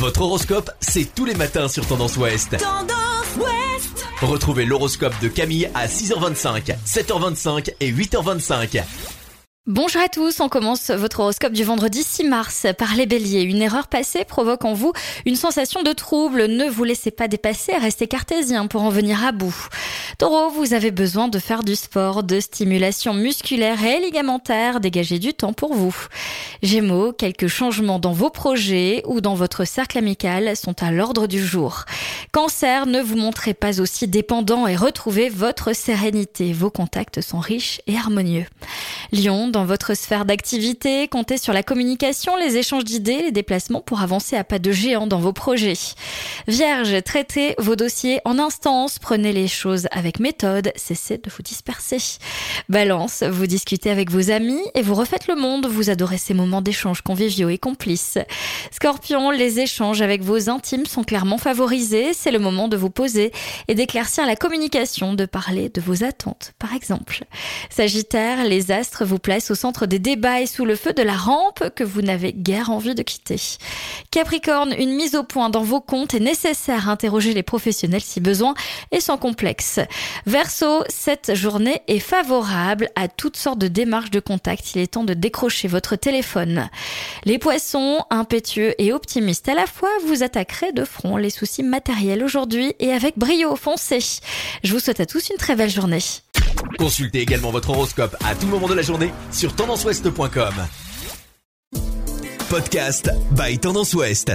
Votre horoscope, c'est tous les matins sur Tendance Ouest. Tendance Ouest Retrouvez l'horoscope de Camille à 6h25, 7h25 et 8h25. Bonjour à tous, on commence votre horoscope du vendredi 6 mars par les béliers. Une erreur passée provoque en vous une sensation de trouble. Ne vous laissez pas dépasser, restez cartésien pour en venir à bout. Taureau, vous avez besoin de faire du sport, de stimulation musculaire et ligamentaire. Dégagez du temps pour vous. Gémeaux, quelques changements dans vos projets ou dans votre cercle amical sont à l'ordre du jour. Cancer, ne vous montrez pas aussi dépendant et retrouvez votre sérénité. Vos contacts sont riches et harmonieux. Lion, dans votre sphère d'activité, comptez sur la communication, les échanges d'idées, les déplacements pour avancer à pas de géant dans vos projets. Vierge, traitez vos dossiers en instance, prenez les choses avec méthode, cessez de vous disperser. Balance, vous discutez avec vos amis et vous refaites le monde, vous adorez ces moments d'échange conviviaux et complices. Scorpion, les échanges avec vos intimes sont clairement favorisés, c'est le moment de vous poser et d'éclaircir la communication, de parler de vos attentes, par exemple. Sagittaire, les astres vous placent au centre des débats et sous le feu de la rampe que vous n'avez guère envie de quitter. Capricorne, une mise au point dans vos comptes est nécessaire. Interroger les professionnels si besoin et sans complexe. Verseau, cette journée est favorable à toutes sortes de démarches de contact. Il est temps de décrocher votre téléphone. Les poissons, impétueux et optimistes à la fois, vous attaquerez de front les soucis matériels aujourd'hui et avec brio foncé. Je vous souhaite à tous une très belle journée. Consultez également votre horoscope à tout moment de la journée sur tendanceouest.com. Podcast by Tendance Ouest.